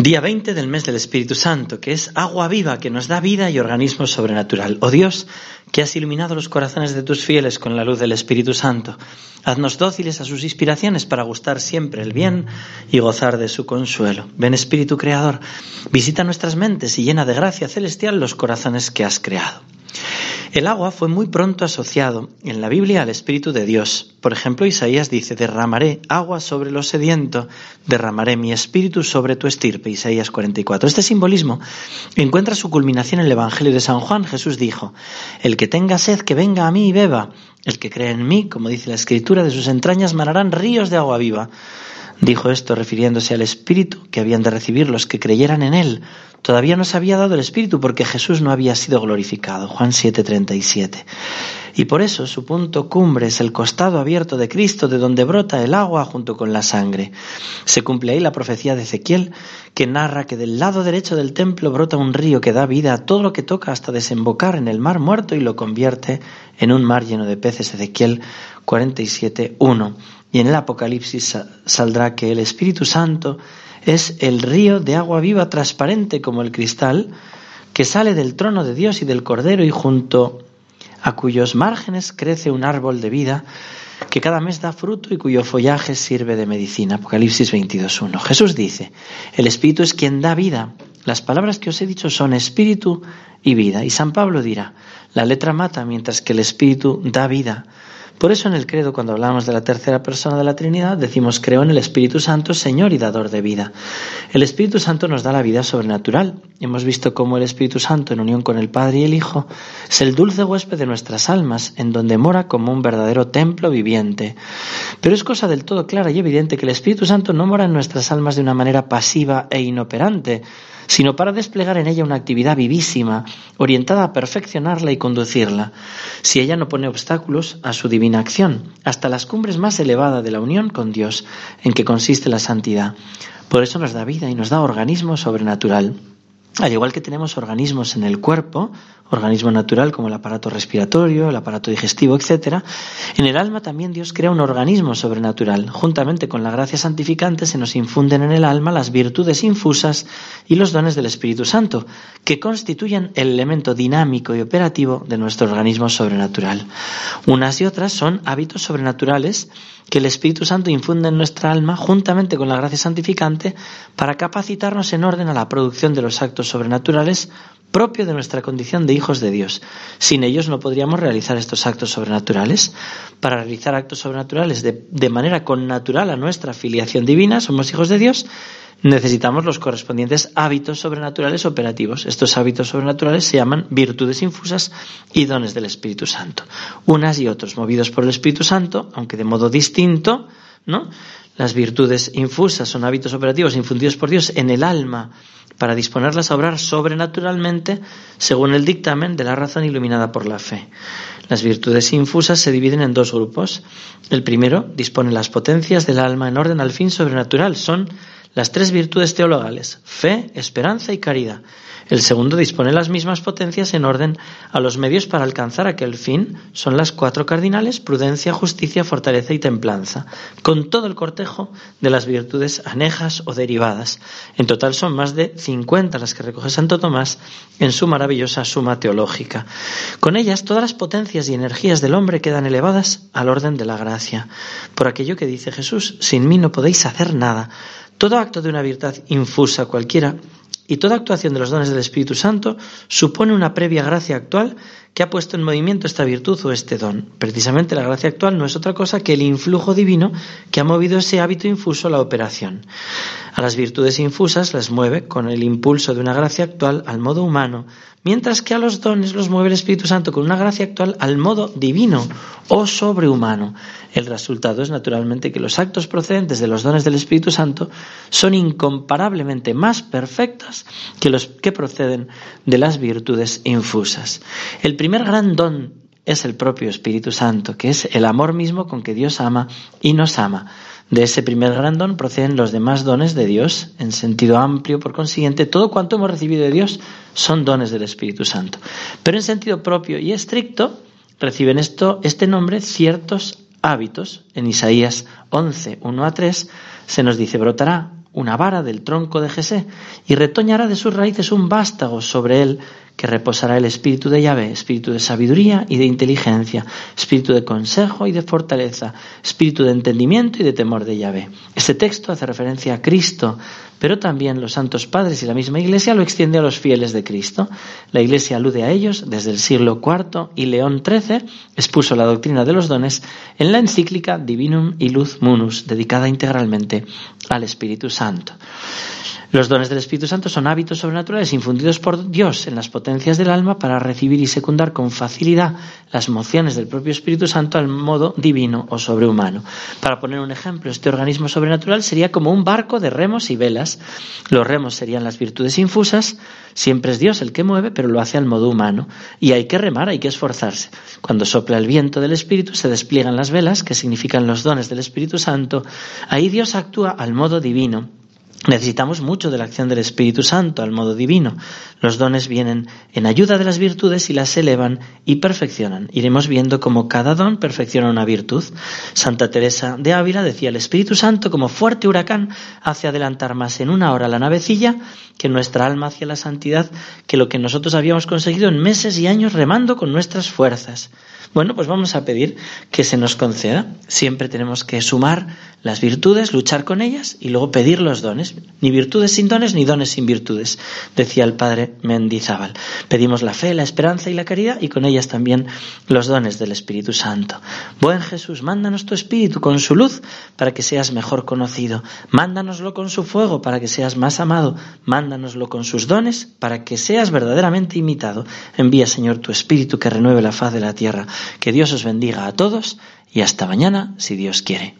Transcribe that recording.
Día 20 del mes del Espíritu Santo, que es agua viva que nos da vida y organismo sobrenatural. Oh Dios, que has iluminado los corazones de tus fieles con la luz del Espíritu Santo, haznos dóciles a sus inspiraciones para gustar siempre el bien y gozar de su consuelo. Ven Espíritu Creador, visita nuestras mentes y llena de gracia celestial los corazones que has creado. El agua fue muy pronto asociado en la Biblia al Espíritu de Dios. Por ejemplo, Isaías dice, derramaré agua sobre los sedientos, derramaré mi espíritu sobre tu estirpe. Isaías 44. Este simbolismo encuentra su culminación en el Evangelio de San Juan. Jesús dijo, el que tenga sed, que venga a mí y beba. El que cree en mí, como dice la Escritura, de sus entrañas manarán ríos de agua viva. Dijo esto refiriéndose al Espíritu que habían de recibir los que creyeran en Él. Todavía no se había dado el Espíritu porque Jesús no había sido glorificado. Juan 7:37. Y por eso su punto cumbre es el costado abierto de Cristo de donde brota el agua junto con la sangre. Se cumple ahí la profecía de Ezequiel que narra que del lado derecho del templo brota un río que da vida a todo lo que toca hasta desembocar en el mar muerto y lo convierte en un mar lleno de peces. Ezequiel 47:1. Y en el Apocalipsis saldrá que el Espíritu Santo es el río de agua viva transparente como el cristal que sale del trono de Dios y del Cordero y junto a cuyos márgenes crece un árbol de vida que cada mes da fruto y cuyo follaje sirve de medicina. Apocalipsis 22.1. Jesús dice, el Espíritu es quien da vida. Las palabras que os he dicho son Espíritu y vida. Y San Pablo dirá, la letra mata mientras que el Espíritu da vida. Por eso en el credo, cuando hablamos de la tercera persona de la Trinidad, decimos creo en el Espíritu Santo, Señor y dador de vida. El Espíritu Santo nos da la vida sobrenatural. Hemos visto cómo el Espíritu Santo, en unión con el Padre y el Hijo, es el dulce huésped de nuestras almas, en donde mora como un verdadero templo viviente. Pero es cosa del todo clara y evidente que el Espíritu Santo no mora en nuestras almas de una manera pasiva e inoperante, sino para desplegar en ella una actividad vivísima, orientada a perfeccionarla y conducirla, si ella no pone obstáculos a su divina acción, hasta las cumbres más elevadas de la unión con Dios, en que consiste la santidad. Por eso nos da vida y nos da organismo sobrenatural. Al igual que tenemos organismos en el cuerpo, organismo natural como el aparato respiratorio, el aparato digestivo, etc., en el alma también Dios crea un organismo sobrenatural. Juntamente con la gracia santificante se nos infunden en el alma las virtudes infusas y los dones del Espíritu Santo, que constituyen el elemento dinámico y operativo de nuestro organismo sobrenatural. Unas y otras son hábitos sobrenaturales que el Espíritu Santo infunde en nuestra alma juntamente con la gracia santificante para capacitarnos en orden a la producción de los actos sobrenaturales propio de nuestra condición de hijos de Dios. Sin ellos no podríamos realizar estos actos sobrenaturales. Para realizar actos sobrenaturales de, de manera connatural a nuestra filiación divina, somos hijos de Dios, necesitamos los correspondientes hábitos sobrenaturales operativos. Estos hábitos sobrenaturales se llaman virtudes infusas y dones del Espíritu Santo. Unas y otros, movidos por el Espíritu Santo, aunque de modo distinto, ¿no? Las virtudes infusas son hábitos operativos infundidos por Dios en el alma para disponerlas a obrar sobrenaturalmente según el dictamen de la razón iluminada por la fe. Las virtudes infusas se dividen en dos grupos. El primero dispone las potencias del alma en orden al fin sobrenatural. Son las tres virtudes teologales, fe, esperanza y caridad. El segundo dispone las mismas potencias en orden a los medios para alcanzar aquel fin. Son las cuatro cardinales, prudencia, justicia, fortaleza y templanza, con todo el cortejo de las virtudes anejas o derivadas. En total son más de 50 las que recoge Santo Tomás en su maravillosa suma teológica. Con ellas todas las potencias y energías del hombre quedan elevadas al orden de la gracia. Por aquello que dice Jesús, sin mí no podéis hacer nada. Todo acto de una virtud infusa cualquiera y toda actuación de los dones del Espíritu Santo supone una previa gracia actual que ha puesto en movimiento esta virtud o este don. Precisamente la gracia actual no es otra cosa que el influjo divino que ha movido ese hábito infuso a la operación. A las virtudes infusas las mueve con el impulso de una gracia actual al modo humano, mientras que a los dones los mueve el Espíritu Santo con una gracia actual al modo divino o sobrehumano. El resultado es naturalmente que los actos procedentes de los dones del Espíritu Santo son incomparablemente más perfectas que los que proceden de las virtudes infusas. El primer gran don es el propio Espíritu Santo, que es el amor mismo con que Dios ama y nos ama. De ese primer gran don proceden los demás dones de Dios, en sentido amplio, por consiguiente, todo cuanto hemos recibido de Dios son dones del Espíritu Santo. Pero en sentido propio y estricto, reciben esto, este nombre ciertos hábitos. En Isaías 11, 1 a 3, se nos dice, brotará una vara del tronco de Jesé, y retoñará de sus raíces un vástago sobre él, que reposará el espíritu de Yahvé, espíritu de sabiduría y de inteligencia, espíritu de consejo y de fortaleza, espíritu de entendimiento y de temor de Yahvé. Este texto hace referencia a Cristo, pero también los santos padres y la misma Iglesia lo extiende a los fieles de Cristo. La Iglesia alude a ellos desde el siglo IV y León XIII expuso la doctrina de los dones en la encíclica Divinum Illud Munus, dedicada integralmente al Espíritu Santo. Los dones del Espíritu Santo son hábitos sobrenaturales infundidos por Dios en las potencias del alma para recibir y secundar con facilidad las mociones del propio Espíritu Santo al modo divino o sobrehumano. Para poner un ejemplo, este organismo sobrenatural sería como un barco de remos y velas. Los remos serían las virtudes infusas, siempre es Dios el que mueve, pero lo hace al modo humano. Y hay que remar, hay que esforzarse. Cuando sopla el viento del Espíritu se despliegan las velas, que significan los dones del Espíritu Santo. Ahí Dios actúa al modo divino Necesitamos mucho de la acción del Espíritu Santo al modo divino. Los dones vienen en ayuda de las virtudes y las elevan y perfeccionan. Iremos viendo cómo cada don perfecciona una virtud. Santa Teresa de Ávila decía, el Espíritu Santo como fuerte huracán hace adelantar más en una hora la navecilla que nuestra alma hacia la santidad que lo que nosotros habíamos conseguido en meses y años remando con nuestras fuerzas. Bueno, pues vamos a pedir que se nos conceda. Siempre tenemos que sumar las virtudes, luchar con ellas y luego pedir los Ni virtudes sin dones, ni dones sin virtudes, decía el padre Mendizábal. Pedimos la fe, la esperanza y la caridad y con ellas también los dones del Espíritu Santo. Buen Jesús, mándanos tu Espíritu con su luz para que seas mejor conocido. Mándanoslo con su fuego para que seas más amado. Mándanoslo con sus dones para que seas verdaderamente imitado. Envía, Señor, tu Espíritu que renueve la faz de la tierra. Que Dios os bendiga a todos y hasta mañana, si Dios quiere.